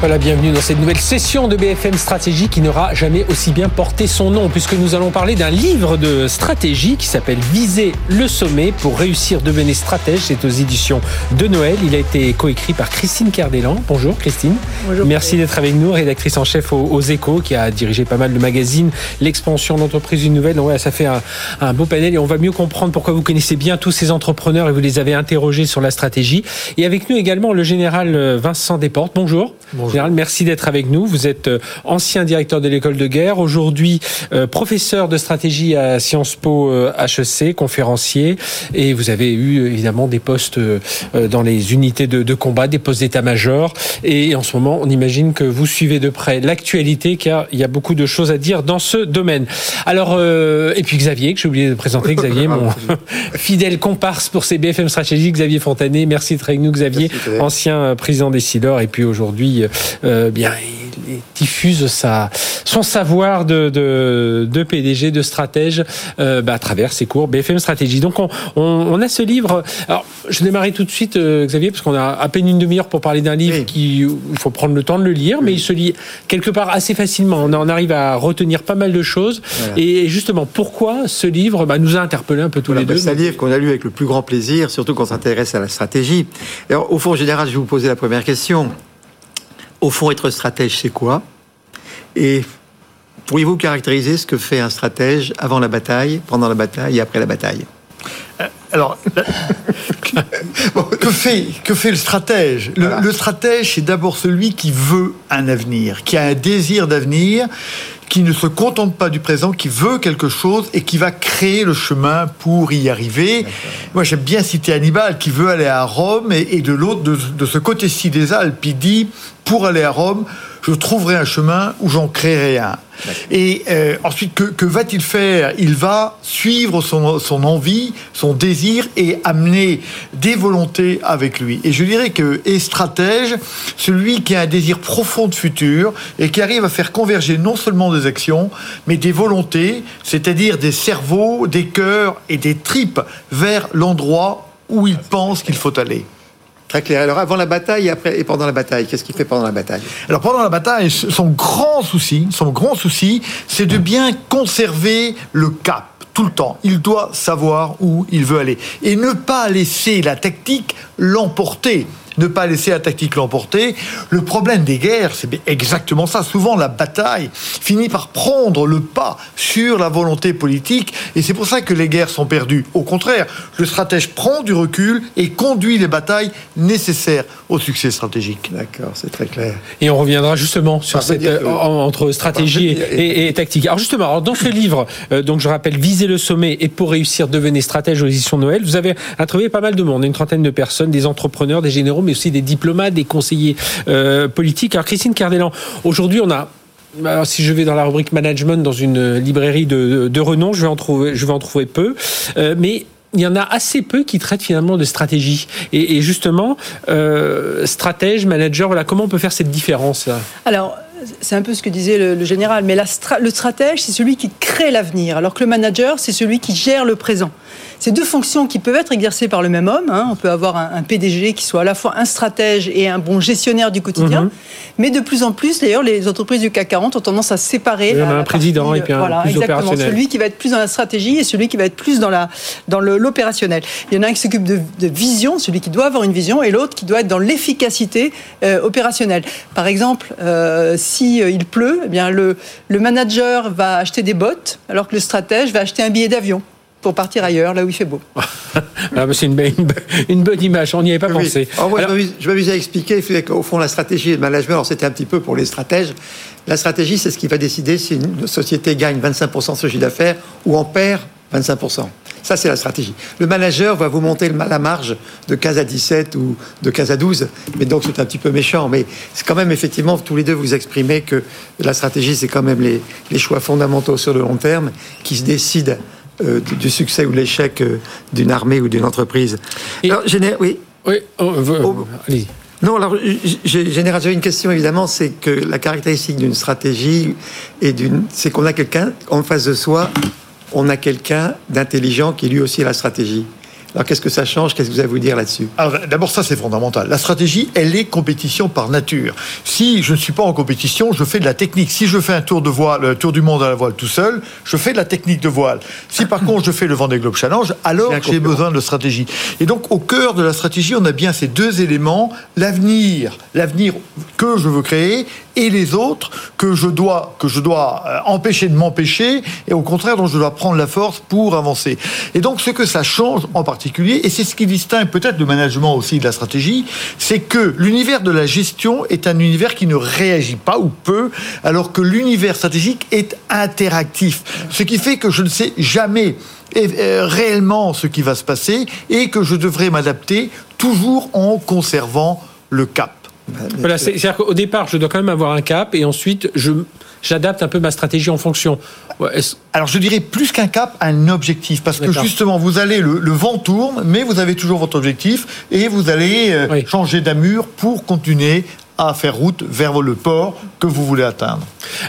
Voilà, bienvenue dans cette nouvelle session de BFM Stratégie qui n'aura jamais aussi bien porté son nom, puisque nous allons parler d'un livre de stratégie qui s'appelle Viser le sommet pour réussir, devenez stratège. C'est aux éditions de Noël. Il a été coécrit par Christine Cardellan. Bonjour Christine. Bonjour. Merci d'être avec nous, rédactrice en chef aux, aux Échos, qui a dirigé pas mal de magazines. L'expansion d'entreprise une nouvelle. Donc, ouais, ça fait un, un beau panel et on va mieux comprendre pourquoi vous connaissez bien tous ces entrepreneurs et vous les avez interrogés sur la stratégie. Et avec nous également le général euh, Vincent Desportes. Bonjour. Bonjour. Général, merci d'être avec nous. Vous êtes euh, ancien directeur de l'école de guerre, aujourd'hui euh, professeur de stratégie à Sciences Po euh, HEC, conférencier, et vous avez eu euh, évidemment des postes euh, euh, dans les unités de, de combat, des postes d'état-major. Et en ce moment, on imagine que vous suivez de près l'actualité, car il y a beaucoup de choses à dire dans ce domaine. Alors, euh, et puis Xavier, que j'ai oublié de présenter, Xavier, mon fidèle comparse pour ces BFM Stratégie, Xavier Fontanet. Merci d'être avec nous, Xavier, Merci, ancien euh, président des Silors, et puis aujourd'hui, euh, bien, il diffuse sa, son savoir de, de, de PDG, de stratège, euh, bah, à travers ses cours BFM Stratégie. Donc, on, on, on a ce livre. Alors, je démarrer tout de suite, euh, Xavier, parce qu'on a à peine une demi-heure pour parler d'un livre Oui. qui, il faut prendre le temps de le lire, mais il se lit quelque part assez facilement. On, en arrive à retenir pas mal de choses. Voilà. Et justement, pourquoi ce livre bah, nous a interpellés un peu tous Voilà, les bah, deux c'est un livre qu'on a lu avec le plus grand plaisir, surtout quand on s'intéresse à la stratégie. Alors, au fond, en général, je vais vous poser la première question. Au fond, être stratège, c'est quoi? Et pourriez-vous caractériser ce que fait un stratège avant la bataille, pendant la bataille et après la bataille? Alors, que, fait, que fait le stratège? Le, Voilà. le stratège, c'est d'abord celui qui veut un avenir, qui a un désir d'avenir, qui ne se contente pas du présent, qui veut quelque chose et qui va créer le chemin pour y arriver. Moi, j'aime bien citer Hannibal, qui veut aller à Rome, et, et de l'autre, de, de ce côté-ci des Alpes, il dit, pour aller à Rome, je trouverai un chemin où j'en créerai un. Et euh, ensuite, que, que va-t-il faire? Il va suivre son, son envie, son désir et amener des volontés avec lui. Et je dirais que est stratège, celui qui a un désir profond de futur et qui arrive à faire converger non seulement des actions, mais des volontés, c'est-à-dire des cerveaux, des cœurs et des tripes vers l'endroit où il pense qu'il faut aller. Très clair. Alors, avant la bataille et, après, et pendant la bataille, qu'est-ce qu'il fait pendant la bataille? Alors pendant la bataille, son grand souci, son grand souci, c'est de bien conserver le cap tout le temps. Il doit savoir où il veut aller et ne pas laisser la tactique l'emporter. Ne pas laisser la tactique l'emporter. Le problème des guerres, c'est exactement ça. Souvent, la bataille finit par prendre le pas sur la volonté politique, et c'est pour ça que les guerres sont perdues. Au contraire, le stratège prend du recul et conduit les batailles nécessaires au succès stratégique. D'accord, c'est très clair. Et on reviendra justement sur cette que- euh, en- entre stratégie et, et- et tactique. Alors justement, alors dans ce livre, euh, donc je rappelle, viser le sommet et pour réussir, devenez stratège aux éditions Noël. Vous avez interviewé pas mal de monde, une trentaine de personnes, des entrepreneurs, des généraux, mais aussi des diplomates, des conseillers euh, politiques. Alors Christine Cardellan, aujourd'hui on a si je vais dans la rubrique management dans une librairie de, de renom, je vais en trouver, je vais en trouver peu, Euh, mais il y en a assez peu qui traitent finalement de stratégie. Et, justement, euh, stratège, manager, voilà, comment on peut faire cette différence Alors, c'est un peu ce que disait le, général, mais le stratège, c'est celui qui crée l'avenir, alors que le manager, c'est celui qui gère le présent. C'est deux fonctions qui peuvent être exercées par le même homme. hein. On peut avoir un, un PDG qui soit à la fois un stratège et un bon gestionnaire du quotidien. Mhm. Mais de plus en plus, d'ailleurs, les entreprises du CAC 40 ont tendance à séparer. Il y en a un président partie, et puis un voilà, plus exactement. opérationnel. Celui qui va être plus dans la stratégie et celui qui va être plus dans la dans l'opérationnel. Il y en a un qui s'occupe de, de vision, celui qui doit avoir une vision, et l'autre qui doit être dans l'efficacité euh, opérationnelle. Par exemple, euh, si euh, il pleut, eh bien le le manager va acheter des bottes, alors que le stratège va acheter un billet d'avion pour partir ailleurs, là où il fait beau. Ah, C'est une, bonne- une bonne image, on n'y avait pas Oui. pensé. Alors, moi, Alors, je m'amuse à expliquer qu'au fond, la stratégie et le management, c'était un petit peu pour les stratèges. La stratégie, c'est ce qui va décider si une société gagne 25% de son chiffre d'affaires ou en perd 25%. Ça, c'est la stratégie. Le manager va vous monter la marge de 15 à 17 ou de 15 à 12. Mais donc, c'est un petit peu méchant. Mais c'est quand même, effectivement, tous les deux, vous exprimez que la stratégie, c'est quand même les, les choix fondamentaux sur le long terme qui se décident euh, du- succès ou de l'échec euh, d'une armée ou d'une entreprise. Et- Alors, géné- oui. oui, oh, euh, Oh. Non, alors, j'avais une question évidemment, c'est que la caractéristique d'une stratégie et d'une, c'est qu'on a quelqu'un en face de soi, on a quelqu'un d'intelligent qui lui aussi a la stratégie. Alors qu'est-ce que ça change? Qu'est-ce que vous avez à vous dire là-dessus? D'abord ça c'est fondamental. La stratégie, elle est compétition par nature. Si je ne suis pas en compétition, je fais de la technique. Si je fais un tour de voile, le tour du monde à la voile tout seul, je fais de la technique de voile. Si par contre je fais le Vendée Globe Challenge, alors j'ai besoin de stratégie. Et donc au cœur de la stratégie, on a bien ces deux éléments l'avenir, l'avenir que je veux créer et les autres que je dois, que je dois euh, empêcher de m'empêcher et au contraire dont je dois prendre la force pour avancer. Et donc ce que ça change en particulier, et c'est ce qui distingue peut-être le management aussi de la stratégie, c'est que l'univers de la gestion est un univers qui ne réagit pas ou peu, alors que l'univers stratégique est interactif. Ce qui fait que je ne sais jamais euh, réellement ce qui va se passer et que je devrais m'adapter toujours en conservant le cap. Voilà, c'est-à-dire qu'au départ, je dois quand même avoir un cap et ensuite, je, j'adapte un peu ma stratégie en fonction. Alors je dirais plus qu'un cap, un objectif, parce que justement vous allez le, vent tourne, mais vous avez toujours votre objectif et vous allez euh, changer d'amure pour continuer à faire route vers le port que vous voulez atteindre.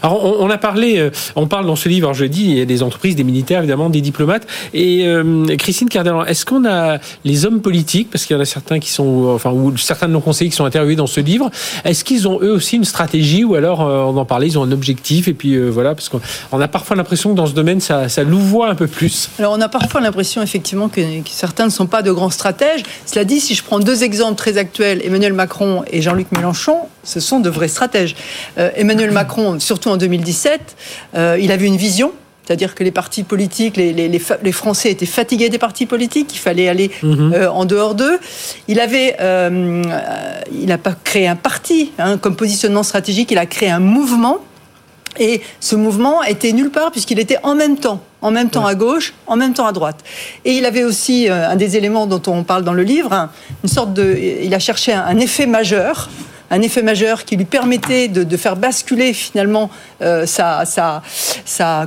Alors, on, a parlé, euh, on parle dans ce livre, je dis, il y a des entreprises, des militaires, évidemment, des diplomates. Et euh, Christine Cardellan, est-ce qu'on a les hommes politiques, parce qu'il y en a certains qui sont, enfin, ou certains de nos conseillers qui sont interviewés dans ce livre, est-ce qu'ils ont eux aussi une stratégie, ou alors, euh, on en parlait, ils ont un objectif, et puis voilà, parce qu'on a parfois l'impression que dans ce domaine, ça, ça louvoie un peu plus. Alors, on a parfois l'impression, effectivement, que, que certains ne sont pas de grands stratèges. Cela dit, si je prends deux exemples très actuels, Emmanuel Macron et Jean-Luc Mélenchon, ce sont de vrais stratèges. Emmanuel Macron, surtout en 2017, euh, il avait une vision. C'est-à-dire que les partis politiques, les, Français étaient fatigués des partis politiques, il fallait aller mhm. euh, en dehors d'eux. Il avait, euh, il n'a pas créé un parti hein, comme positionnement stratégique, il a créé un mouvement. Et ce mouvement était nulle part puisqu'il était en même temps, en même temps à gauche, en même temps à droite. Et il avait aussi un des éléments dont on parle dans le livre, une sorte de, il a cherché un effet majeur un effet majeur qui lui permettait de, faire basculer finalement euh, sa,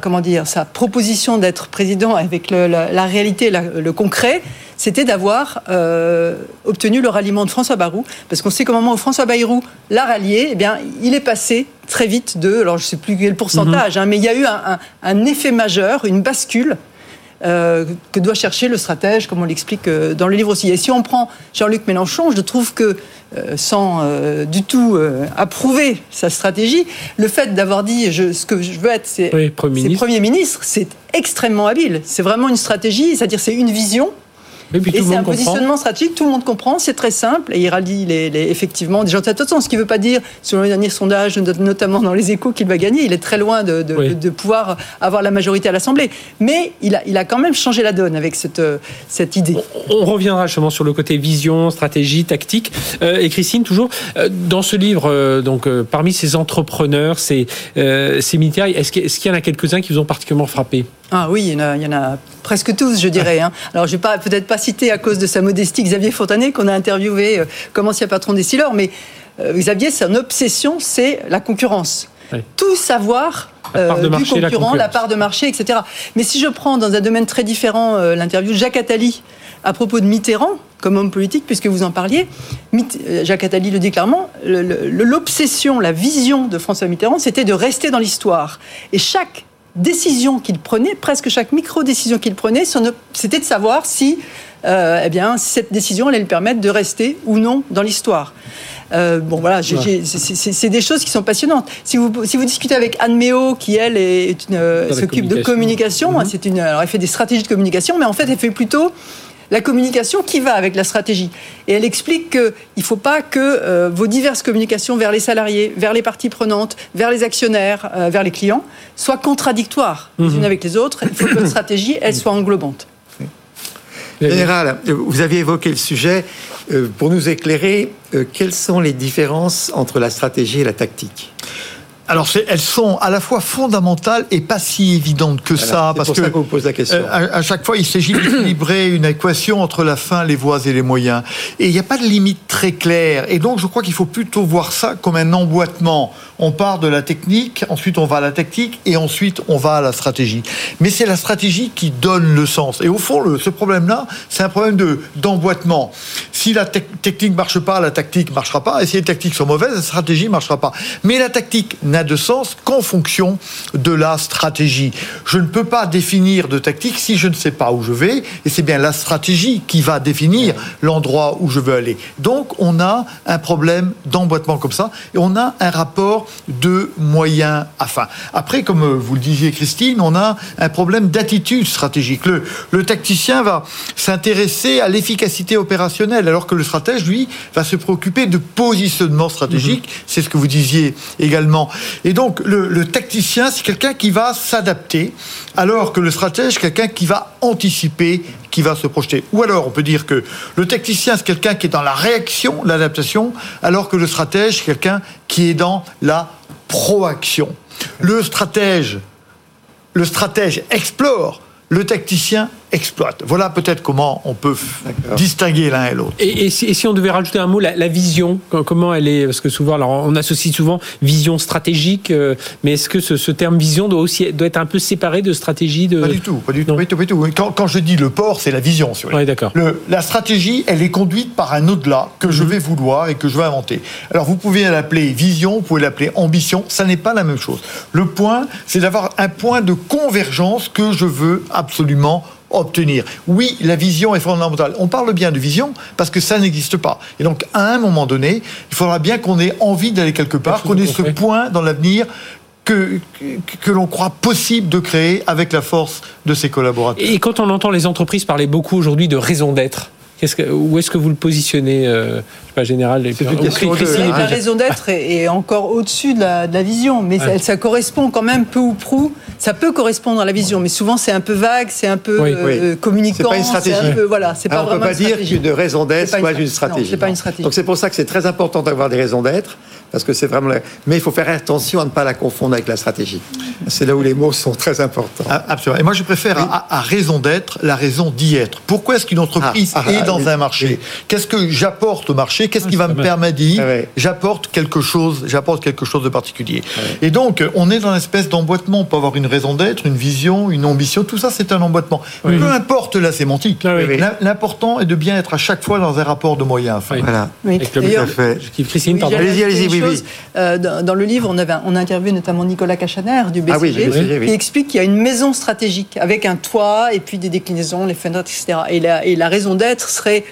comment dire, sa proposition d'être président avec la, réalité, le concret, c'était d'avoir euh, obtenu le ralliement de François Bayrou, parce qu'on sait qu'au moment où François Bayrou l'a rallié, eh bien, il est passé très vite de, alors je ne sais plus quel pourcentage, mhm. hein, mais il y a eu un effet majeur, une bascule euh, que doit chercher le stratège, comme on l'explique euh, dans le livre aussi. Et si on prend Jean-Luc Mélenchon, je trouve que, euh, sans du tout approuver sa stratégie, le fait d'avoir dit je, ce que je veux être, c'est Premier ministre, c'est extrêmement habile. C'est vraiment une stratégie, c'est-à-dire c'est une vision et c'est un positionnement stratégique, tout le monde comprend, c'est très simple, et il rallie les, effectivement des gens de cette sens. Ce qui ne veut pas dire, selon les derniers sondages, notamment dans les échos, qu'il va gagner. Il est très loin de, de, pouvoir avoir la majorité à l'Assemblée. Mais il a, il a quand même changé la donne avec cette, cette idée. On, reviendra justement sur le côté vision, stratégie, tactique. Euh, et Christine, toujours, euh, dans ce livre, euh, donc parmi ces entrepreneurs, ces, ces militaires, est-ce qu'il y en a quelques-uns qui vous ont particulièrement frappé? Ah oui, il y, en a, il y en a presque tous, je dirais. Hein. Alors, je ne vais peut-être pas citer à cause de sa modestie Xavier Fontanet, qu'on a interviewé euh, comme ancien patron des Steelers, mais euh, Xavier, son obsession, c'est la concurrence. Tout savoir euh, du concurrent, la, part de marché, etc. Mais si je prends dans un domaine très différent l'interview de Jacques Attali à propos de Mitterrand, comme homme politique, puisque vous en parliez, Jacques Attali le dit clairement, l'obsession, la vision de François Mitterrand, c'était de rester dans l'histoire. Et chaque décision qu'il prenait, presque chaque micro-décision qu'il prenait, c'était de savoir si euh, eh bien, cette décision allait lui permettre de rester ou non dans l'histoire. Euh, bon voilà, c'est des choses qui sont passionnantes. Si vous, si vous discutez avec Anne Méo, qui elle euh, s'occupe de communication, hein, mm-hmm. c'est une, alors elle fait des stratégies de communication, mais en fait elle fait plutôt la communication qui va avec la stratégie. Et elle explique qu'il ne faut pas que euh, vos diverses communications vers les salariés, vers les parties prenantes, vers les actionnaires, euh, vers les clients, soient contradictoires les unes mhm. avec les autres. Il faut que votre stratégie, elle soit englobante. Général, vous aviez évoqué le sujet. Euh, pour nous éclairer, quelles sont les différences entre la stratégie et la tactique? Alors, elles sont à la fois fondamentales et pas si évidentes que ça, parce que vous pose la question. Euh, à, chaque fois, il s'agit d'équilibrer une équation entre la fin, les voies et les moyens. Et il n'y a pas de limite très claire. Et donc, je crois qu'il faut plutôt voir ça comme un emboîtement on part de la technique, ensuite on va à la tactique et ensuite on va à la stratégie. Mais c'est la stratégie qui donne le sens. Et au fond, ce problème-là, c'est un problème de d'emboîtement. Si la technique marche pas, la tactique marchera pas. Et si les tactiques sont mauvaises, la stratégie marchera pas. Mais la tactique n'a de sens qu'en fonction de la stratégie. Je ne peux pas définir de tactique si je ne sais pas où je vais. Et c'est bien la stratégie qui va définir l'endroit où je veux aller. Donc, on a un problème d'emboîtement comme ça. Et on a un rapport de moyens à fin. Après, comme vous le disiez, Christine, on a un problème d'attitude stratégique. Le, le tacticien va s'intéresser à l'efficacité opérationnelle, alors que le stratège, lui, va se préoccuper de positionnement stratégique. Mhm. C'est ce que vous disiez également. Et donc, le, le tacticien, c'est quelqu'un qui va s'adapter, alors que le stratège, quelqu'un qui va anticiper, qui va se projeter. Ou alors, on peut dire que le tacticien, c'est quelqu'un qui est dans la réaction, l'adaptation, alors que le stratège, c'est quelqu'un qui est dans la proaction. Le stratège, le stratège explore, le tacticien exploite. Voilà peut-être comment on peut distinguer l'un et l'autre. Et, si, on devait rajouter un mot, la, vision, comment elle est Parce que souvent, alors on associe souvent vision stratégique, euh, mais est-ce que ce, terme vision doit aussi doit être un peu séparé de stratégie de... Pas du tout, pas du tout. Pas du tout, Quand, je dis le port, c'est la vision. oui, d'accord. La stratégie, elle est conduite par un au-delà que je mhm. vais vouloir et que je vais inventer. Alors vous pouvez l'appeler vision, vous pouvez l'appeler ambition, ça n'est pas la même chose. Le point, c'est d'avoir un point de convergence que je veux absolument obtenir. Oui, la vision est fondamentale. On parle bien de vision parce que ça n'existe pas. Et donc, à un moment donné, il faudra bien qu'on ait envie d'aller quelque part, qu'on ait ce point dans l'avenir que, que, l'on croit possible de créer avec la force de ses collaborateurs. Et quand on entend les entreprises parler beaucoup aujourd'hui de raison d'être, où est-ce que vous le positionnez euh, Je sais pas, général. La raison d'être est, encore au-dessus de, la, vision, mais ça, correspond quand même peu ou prou. Ça peut correspondre à la vision, mais souvent c'est un peu vague, c'est un peu euh, communicant. C'est pas une stratégie. voilà, c'est pas on ne peut pas dire qu'une raison d'être soit une stratégie. c'est pas une stratégie. Donc c'est pour ça que c'est très important d'avoir des raisons d'être parce que c'est vraiment. Mais il faut faire attention à ne pas la confondre avec la stratégie. C'est là où les mots sont très importants. Ah, absolument. Et moi, je préfère à, raison d'être la raison d'y être. Pourquoi est-ce qu'une entreprise ah, ah, est dans un marché Qu'est-ce que j'apporte au marché Qu'est-ce qui va me permettre d'y J'apporte quelque chose. J'apporte quelque chose de particulier. Et donc, on est dans une espèce d'emboîtement. On peut avoir une raison d'être, une vision, une ambition. Tout ça, c'est un emboîtement. Peu importe la sémantique. L'important est de bien être à chaque fois dans un rapport de moyens. Voilà. Oui. Tout à fait. Christine, pardon. Allez-y, allez-y. Euh, dans, le livre, on, avait, on a interviewé notamment Nicolas Cachaner du BCG, ah qui explique qu'il y a une maison stratégique avec un toit et puis des déclinaisons, les fenêtres, etc. Et la, et la raison d'être serait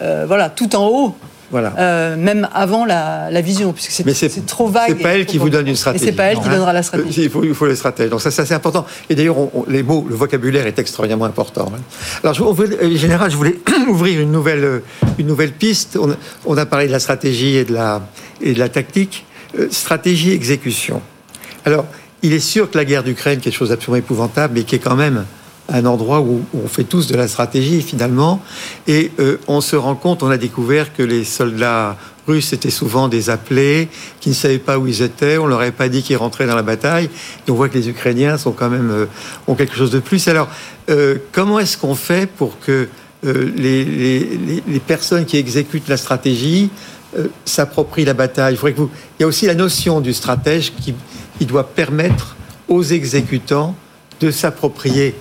euh, voilà, tout en haut voilà. Euh, même avant la, vision, puisque c'est trop vague. C'est pas elle qui vous donne une stratégie. c'est pas elle qui donnera la stratégie. Il faut, il faut les stratèges. Donc ça, c'est assez important. Et d'ailleurs, les mots, le vocabulaire est extrêmement important. Hein. Alors, je, en général, je voulais ouvrir une nouvelle, une nouvelle piste. On, a parlé de la stratégie et de la, et de la tactique. Euh, stratégie, exécution. Alors, il est sûr que la guerre d'Ukraine, quelque chose d'absolument épouvantable, mais qui est quand même un endroit où, on fait tous de la stratégie finalement, et euh, on se rend compte, on a découvert que les soldats russes étaient souvent des appelés, qui ne savaient pas où ils étaient, on leur avait pas dit qu'ils rentraient dans la bataille, et on voit que les Ukrainiens sont quand même euh, ont quelque chose de plus. Alors, comment est-ce qu'on fait pour que les, personnes qui exécutent la stratégie s'approprient la bataille Il y a aussi la notion du stratège qui doit permettre aux exécutants de s'approprier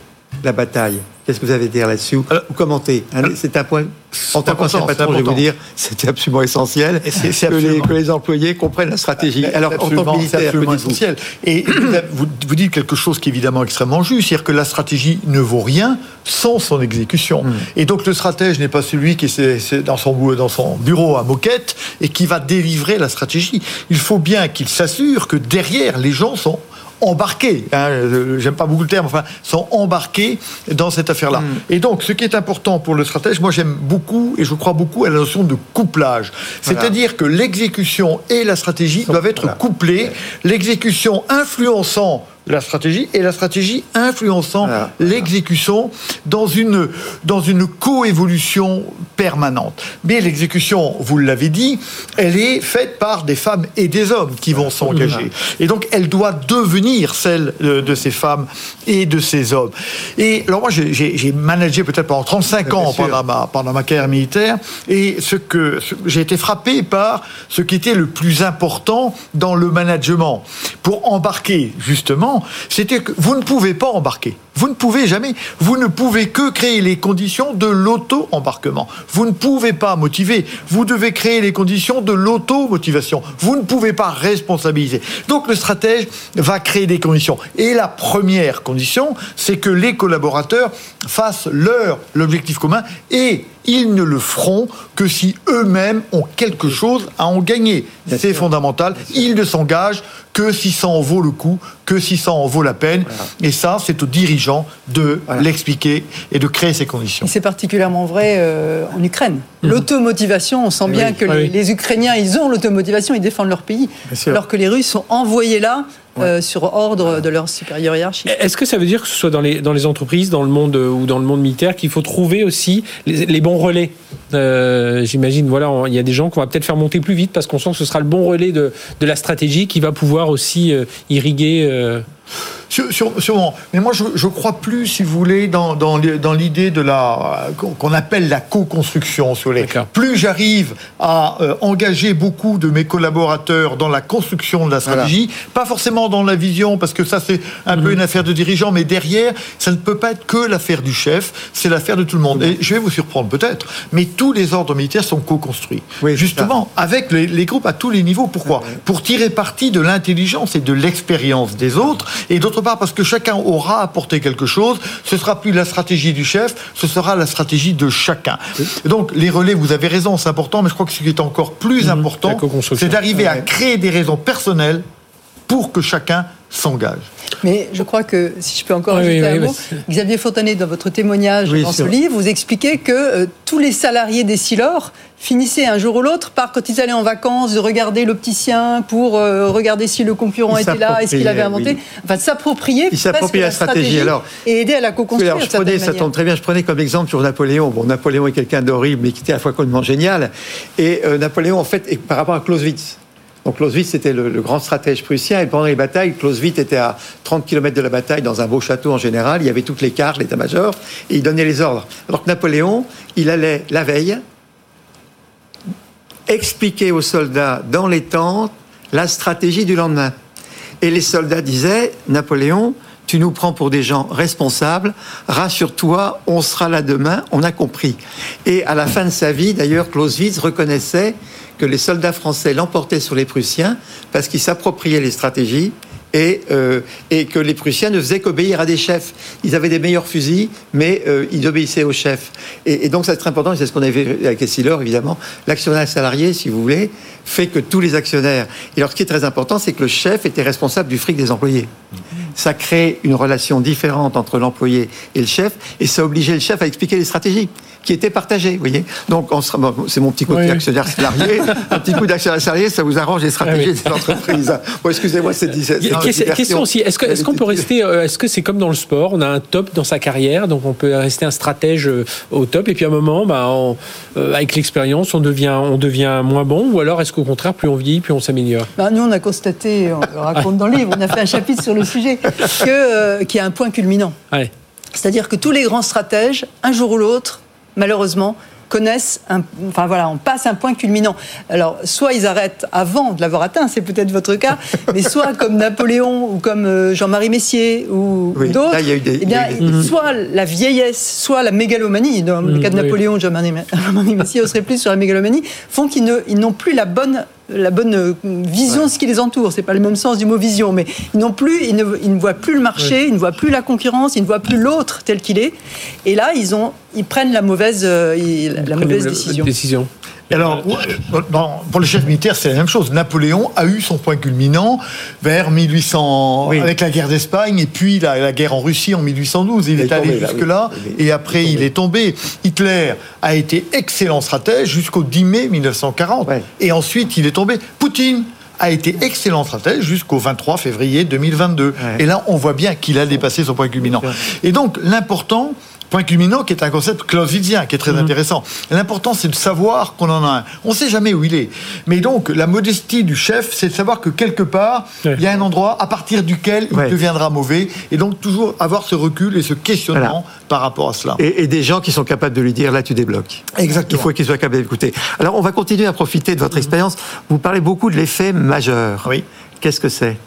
la bataille. Qu'est-ce que vous avez à dire là-dessus Vous commentez. Hein, c'est un point. En tant qu'ancien patron, je vais vous dire, c'était absolument essentiel que, les, que, les, employés comprennent la stratégie. Alors, en tant que militaire, absolument essentiel. Et vous, vous, dites quelque chose qui est évidemment extrêmement juste, c'est-à-dire que la stratégie ne vaut rien sans son exécution. Hmm. Et donc, le stratège n'est pas celui qui est dans son, dans son bureau à moquette et qui va délivrer la stratégie. Il faut bien qu'il s'assure que derrière, les gens sont embarqués, hein, j'aime pas beaucoup le terme, enfin, sont embarqués dans cette affaire-là. Mm. Et donc, ce qui est important pour le stratège, moi j'aime beaucoup et je crois beaucoup à la notion de couplage. C'est-à-dire que l'exécution et la stratégie doivent être couplées, l'exécution influençant la stratégie et la stratégie influençant l'exécution dans une, dans une coévolution permanente. Mais l'exécution, vous l'avez dit, elle est faite par des femmes et des hommes qui vont s'engager. Et donc, elle doit devenir celle de, ces femmes et de ces hommes. Et alors moi, j'ai managé peut-être pendant 35 ans pendant ma, pendant ma carrière militaire, et ce que j'ai été frappé par ce qui était le plus important dans le management pour embarquer justement, c'était que vous ne pouvez pas embarquer. Vous ne pouvez jamais, vous ne pouvez que créer les conditions de l'auto-embarquement. Vous ne pouvez pas motiver, vous devez créer les conditions de l'auto-motivation. Vous ne pouvez pas responsabiliser. Donc le stratège va créer des conditions. Et la première condition, c'est que les collaborateurs fassent leur l'objectif commun et ils ne le feront que si eux-mêmes ont quelque chose à en gagner. C'est fondamental. Ils ne s'engagent que si ça en vaut le coup, que si ça en vaut la peine. Et ça, c'est aux dirigeants de l'expliquer et de créer ces conditions. C'est particulièrement vrai euh, en Ukraine. Mhm. L'automotivation, on sent bien que les, les, Ukrainiens, ils ont l'automotivation, ils défendent leur pays. Alors que les Russes sont envoyés là euh, sur ordre de leur supérieur hiérarchique. Est-ce que ça veut dire que ce soit dans les, dans les entreprises, dans le monde euh, ou dans le monde militaire, qu'il faut trouver aussi les, bons relais? Euh, J'imagine, voilà, il y a des gens qu'on va peut-être faire monter plus vite parce qu'on sent que ce sera le bon relais de, de la stratégie qui va pouvoir aussi irriguer. Sûrement. Mais moi, je, je crois plus, si vous voulez, dans, dans, l'idée de la qu'on appelle la co-construction. Plus j'arrive à euh, engager beaucoup de mes collaborateurs dans la construction de la stratégie, pas forcément dans la vision, parce que ça c'est un peu mhm. une affaire de dirigeant, mais derrière, ça ne peut pas être que l'affaire du chef, c'est l'affaire de tout le monde. Et je vais vous surprendre peut-être, mais tous les ordres militaires sont co-construits. Justement, avec les, les, groupes à tous les niveaux. Pourquoi? Pour tirer parti de l'intelligence et de l'expérience des autres, et d'autre parce que chacun aura apporté quelque chose. Ce sera plus la stratégie du chef, ce sera la stratégie de chacun. Donc les relais, vous avez raison, c'est important, mais je crois que ce qui est encore plus mhm. important, c'est d'arriver à créer des raisons personnelles pour que chacun s'engage. Mais je crois que, si je peux encore ajouter un mot, Xavier Fontanet, dans votre témoignage dans ce livre, vous expliquez que euh, tous les salariés des Silors finissaient un jour ou l'autre par, quand ils allaient en vacances, de regarder l'opticien pour euh, regarder si le concurrent était là et ce qu'il avait inventé. Enfin, s'approprier la, stratégie, alors, et aider à la co-construire. je prenais, ça tombe très bien, je prenais comme exemple sur Napoléon. Bon, Napoléon est quelqu'un d'horrible, mais qui était à la fois complètement génial. Et euh, Napoléon, en fait, par rapport à Clausewitz, donc Clausewitz, c'était le, grand stratège prussien. Et pendant les batailles, Clausewitz était à 30 km de la bataille, dans un beau château en général. Il y avait toutes les cartes, l'état-major, et il donnait les ordres. Alors que Napoléon, il allait la veille expliquer aux soldats dans les tentes la stratégie du lendemain. Et les soldats disaient, Napoléon, tu nous prends pour des gens responsables, rassure-toi, on sera là demain, on a compris. Et à la fin de sa vie, d'ailleurs, Clausewitz reconnaissait que les soldats français l'emportaient sur les Prussiens parce qu'ils s'appropriaient les stratégies et, euh, et que les Prussiens ne faisaient qu'obéir à des chefs. Ils avaient des meilleurs fusils, mais euh, ils obéissaient aux chefs. Et, donc, c'est très important, c'est ce qu'on avait vu avec Essilor, évidemment. L'actionnaire salarié, si vous voulez, fait que tous les actionnaires. Et alors, ce qui est très important, c'est que le chef était responsable du fric des employés. Ça crée une relation différente entre l'employé et le chef, et ça obligeait le chef à expliquer les stratégies qui étaient partagées, vous voyez. Donc, c'est mon petit côté actionnaire salarié. Un petit coup d'actionnaire salarié, ça vous arrange les stratégies ah des entreprises. Bon, excusez-moi, c'est Question aussi, est-ce qu'on peut rester, euh, est-ce que c'est comme dans le sport, on a un top dans sa carrière, donc on peut rester un stratège euh, au top, et puis à un moment, bah, euh, avec l'expérience, on devient, on devient moins bon, ou alors est-ce qu'au contraire, plus on vieillit, plus on s'améliore? Bah, Nous, on a constaté, on le raconte dans le livre, on a fait un chapitre sur le sujet, qu'il y a un point culminant. C'est-à-dire que tous les grands stratèges, un jour ou l'autre, malheureusement, connaissent un, enfin voilà, on passe un point culminant. Alors, soit ils arrêtent avant de l'avoir atteint, c'est peut-être votre cas, mais soit comme Napoléon ou comme euh, Jean-Marie Messier ou, d'autres, eh bien, soit la vieillesse, soit la mégalomanie, dans le cas de Napoléon, Jean-Marie Messier, on serait plus sur la mégalomanie, font qu'ils n'ont plus la bonne la bonne euh, vision de ce qui les entoure. C'est pas le même sens du mot vision, mais ils n'ont plus, ils ne, ils ne, voient plus le marché, ils ne voient plus la concurrence, ils ne voient plus l'autre tel qu'il est. Et là, ils ont, ils prennent la mauvaise, euh, la mauvaise décision. décision. Alors, euh, pour le chef militaire, c'est la même chose. Napoléon a eu son point culminant vers 1800, avec la guerre d'Espagne, et puis la, guerre en Russie en 1812. Il, est, allé jusque-là, et après il est tombé. Hitler a été excellent stratège jusqu'au 10 mai 1940, et ensuite il est tombé. Poutine a été excellent stratège jusqu'au 23 février 2022. Et là, on voit bien qu'il a dépassé son point culminant. Et donc, l'important, Point culminant qui est un concept clausewitzien, qui est très Mhm. intéressant. L'important, c'est de savoir qu'on en a un. On ne sait jamais où il est. Mais donc, la modestie du chef, c'est de savoir que quelque part, Ouais. il y a un endroit à partir duquel il Ouais. deviendra mauvais. Et donc, toujours avoir ce recul et ce questionnement Voilà. par rapport à cela. Et, et des gens qui sont capables de lui dire là tu débloques. Exactement. Il faut qu'ils soient capables d'écouter. Alors on va continuer à profiter de votre expérience. Vous parlez beaucoup de l'effet majeur. Oui. Qu'est-ce que c'est?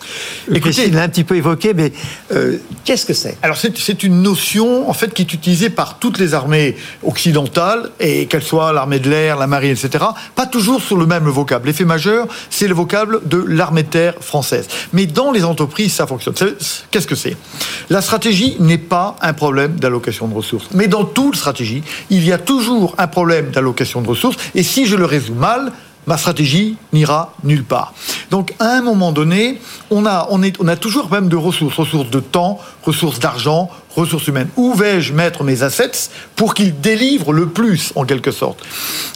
Écoutez- Christine l'a un petit peu évoqué, mais euh, qu'est-ce que c'est? Alors c'est une notion en fait qui est utilisée par toutes les armées occidentales et qu'elles soient l'armée de l'air, la marine, etc. Pas toujours sur le même vocable. L'effet majeur, c'est le vocable de l'armée de terre française. Mais dans les entreprises, ça fonctionne. Qu'est-ce que c'est? La stratégie n'est pas un problème d'allocation de ressources. Mais dans toute stratégie, il y a toujours un problème d'allocation de ressources. Et si je le résous mal, ma stratégie n'ira nulle part. Donc, à un moment donné, on a, on est, on a toujours problème de ressources, ressources de temps, ressources d'argent, ressources humaines. Où vais-je mettre mes assets pour qu'ils délivrent le plus, en quelque sorte?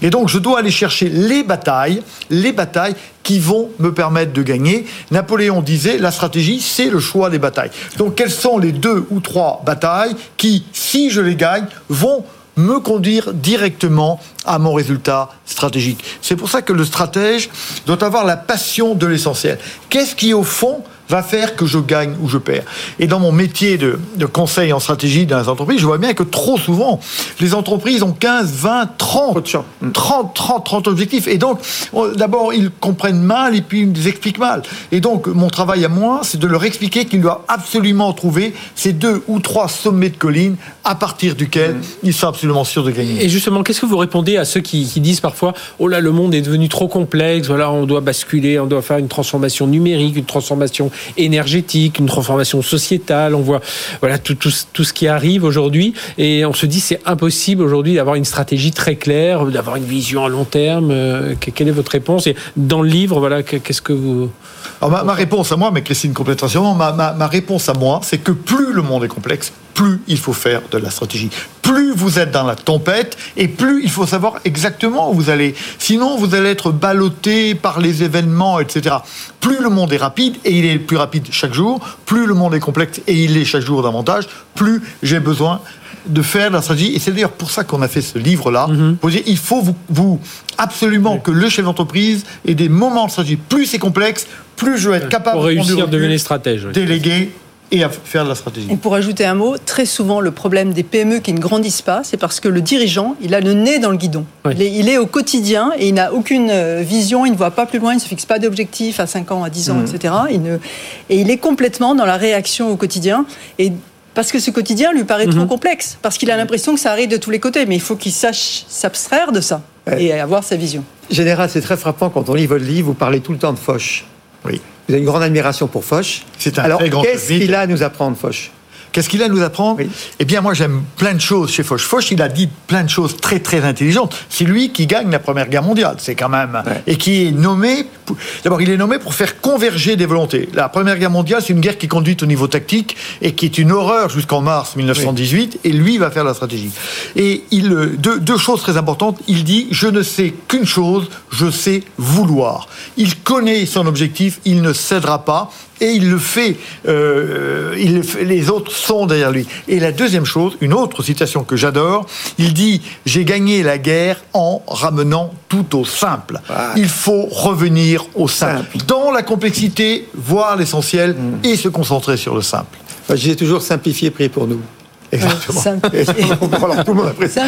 Et donc, je dois aller chercher les batailles, les batailles qui vont me permettre de gagner. Napoléon disait, la stratégie, c'est le choix des batailles. Donc, quelles sont les deux ou trois batailles qui, si je les gagne, vont me conduire directement à mon résultat stratégique. C'est pour ça que le stratège doit avoir la passion de l'essentiel. Qu'est-ce qui, au fond, va faire que je gagne ou je perds Et dans mon métier de, de conseil en stratégie dans les entreprises, je vois bien que trop souvent, les entreprises ont 15, 20, 30, 30, 30, 30 objectifs. Et donc, on- d'abord, ils comprennent mal et puis ils nous expliquent mal. Et donc, mon travail à moi, c'est de leur expliquer qu'ils doivent absolument trouver ces deux ou trois sommets de collines à partir duquel ils sont absolument sûrs de gagner. Et justement, qu'est-ce que vous répondez à ceux qui, qui disent parfois Oh là, le monde est devenu trop complexe, voilà, on doit basculer, on doit faire une transformation numérique, une transformation énergétique, une transformation sociétale, on voit voilà tout, tout, tout ce qui arrive aujourd'hui, et on se dit c'est impossible aujourd'hui d'avoir une stratégie très claire, d'avoir une vision à long terme. Euh, que- Quelle est votre réponse? Et dans le livre, voilà, que- qu'est-ce que vous. Ma, réponse à moi, mais Christine sûrement, ma, ma, ma réponse à moi, c'est que plus le monde est complexe, plus il faut faire de la stratégie. Plus vous êtes dans la tempête, et plus il faut savoir exactement où vous allez. Sinon, vous allez être ballotté par les événements, etc. Plus le monde est rapide, et il est plus rapide chaque jour, plus le monde est complexe, et il est chaque jour davantage, plus j'ai besoin de faire de la stratégie. Et c'est d'ailleurs pour ça qu'on a fait ce livre-là. Pour dire, Il faut vous, vous absolument que le chef d'entreprise ait des moments de stratégie. Plus c'est complexe, plus je vais être capable Pour de réussir, recul, devenez stratège. oui. déléguer et à faire de la stratégie. Et pour ajouter un mot, très souvent, le problème des PME qui ne grandissent pas, c'est parce que le dirigeant, il a le nez dans le guidon. Oui. Il, est, il est au quotidien et il n'a aucune euh, vision, il ne voit pas plus loin, il ne se fixe pas d'objectifs à 5 ans, à 10 ans, etc. Il ne, et il est complètement dans la réaction au quotidien. Et parce que ce quotidien lui paraît trop complexe, parce qu'il a l'impression que ça arrive de tous les côtés, mais il faut qu'il sache s'abstraire de ça Ouais. et avoir sa vision. Général, c'est très frappant quand on lit votre livre, vous parlez tout le temps de Foch. Oui. Vous avez une grande admiration pour Foch. C'est un Alors, très grand qu'est-ce qu'il a à nous apprendre, Foch? Qu'est-ce qu'il a à nous apprendre Oui. Eh bien, moi, j'aime plein de choses chez Foch. Foch, il a dit plein de choses très, très intelligentes. C'est lui qui gagne la Première Guerre mondiale. C'est quand même... Ouais. Et qui est nommé... pour- D'abord, il est nommé pour faire converger des volontés. La Première Guerre mondiale, c'est une guerre qui est conduite au niveau tactique et qui est une horreur jusqu'en mars 1918. Et lui, il va faire la stratégie. Et il, euh, deux, deux choses très importantes. Il dit, je ne sais qu'une chose, je sais vouloir. Il connaît son objectif, il ne cédera pas et il le fait, euh, il le fait- les autres sont derrière lui. Et la deuxième chose, une autre citation que j'adore, il dit J'ai gagné la guerre en ramenant tout au simple. Ah. Il faut revenir au simple. Simple. Dans la complexité, voir l'essentiel et se concentrer sur le simple. Disais toujours simplifier, prier pour nous. Exactement. Alors, tout le monde apprécie ça,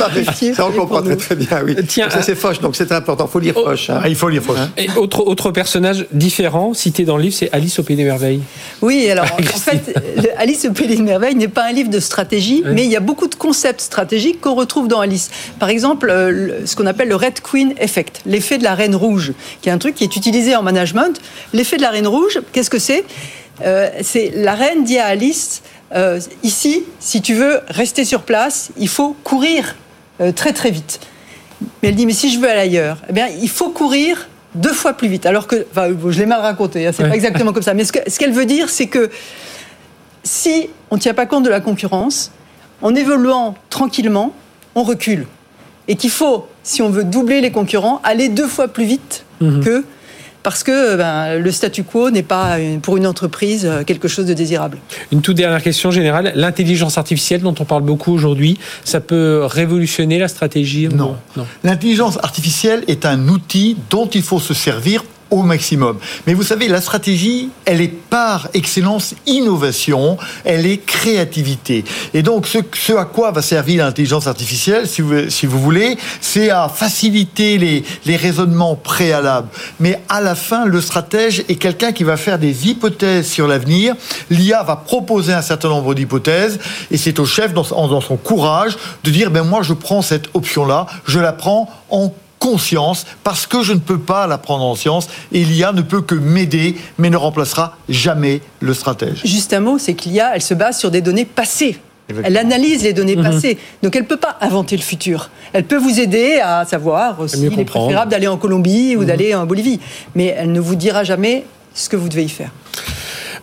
ça, on comprend très très bien, oui. Tiens, ça, c'est Foch, donc c'est important. Il faut lire Oh. Foch. hein. Ah, il faut lire Foch. Et autre, autre personnage différent cité dans le livre, c'est Alice au Pays des Merveilles. Oui, alors en fait, Alice au Pays des Merveilles n'est pas un livre de stratégie, Oui. mais il y a beaucoup de concepts stratégiques qu'on retrouve dans Alice. Par exemple, euh, ce qu'on appelle le Red Queen Effect, l'effet de la reine rouge, qui est un truc qui est utilisé en management. L'effet de la reine rouge, qu'est-ce que c'est? Euh, C'est la reine dit à Alice euh, ici, si tu veux rester sur place, il faut courir euh, très très vite. Mais elle dit, mais si je veux aller ailleurs, eh bien, il faut courir deux fois plus vite. Alors que, enfin, je l'ai mal raconté, hein, c'est Ouais. pas exactement comme ça. Mais ce que- ce qu'elle veut dire, c'est que si on ne tient pas compte de la concurrence, en évoluant tranquillement, on recule. Et qu'il faut, si on veut doubler les concurrents, aller deux fois plus vite que parce que ben, le statu quo n'est pas pour une entreprise quelque chose de désirable. Une toute dernière question générale. L'intelligence artificielle dont on parle beaucoup aujourd'hui, ça peut révolutionner la stratégie Non. non? L'intelligence artificielle est un outil dont il faut se servir au maximum. Mais vous savez, la stratégie, elle est par excellence innovation, elle est créativité. Et donc, ce, à quoi va servir l'intelligence artificielle, si vous, voulez, c'est à faciliter les, les raisonnements préalables. Mais à la fin, le stratège est quelqu'un qui va faire des hypothèses sur l'avenir. L'IA va proposer un certain nombre d'hypothèses et c'est au chef, dans, dans son courage, de dire, ben moi, je prends cette option-là, je la prends en conscience parce que je ne peux pas la prendre en science et l'IA ne peut que m'aider mais ne remplacera jamais le stratège. Juste un mot, c'est que l'IA, elle se base sur des données passées. Elle analyse les données mhm. passées. Donc elle ne peut pas inventer le futur. Elle peut vous aider à savoir s'il est préférable d'aller en Colombie ou mhm. d'aller en Bolivie. Mais elle ne vous dira jamais ce que vous devez y faire.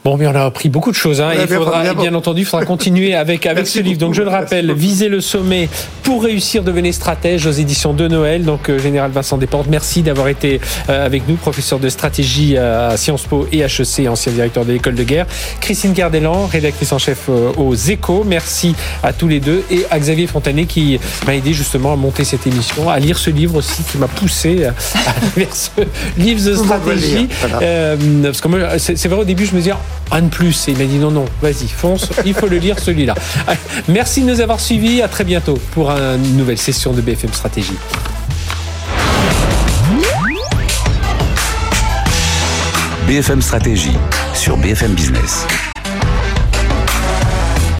Bon, mais on a appris beaucoup de choses. Hein, il faudra, bien, entendu, il faudra continuer avec, avec ce livre. Donc, je le rappelle, Viser le sommet pour réussir, devenez stratège aux éditions de Noël. Donc, euh, Général Vincent Desportes, merci d'avoir été euh, avec nous, professeur de stratégie à Sciences Po et HEC, ancien directeur de l'école de guerre. Christine Gardelan, rédactrice en chef euh, aux Échos. Merci à tous les deux et à Xavier Fontanet qui m'a aidé justement à monter cette émission, à lire ce livre aussi qui m'a poussé à lire ce livre de stratégie. parce que moi, c'est vrai au début, je me disais, un de plus. Et il m'a dit non, non, vas-y, fonce, il faut le lire celui-là. Merci de nous avoir suivis. À très bientôt pour une nouvelle session de BFM Stratégie. BFM Stratégie sur BFM Business.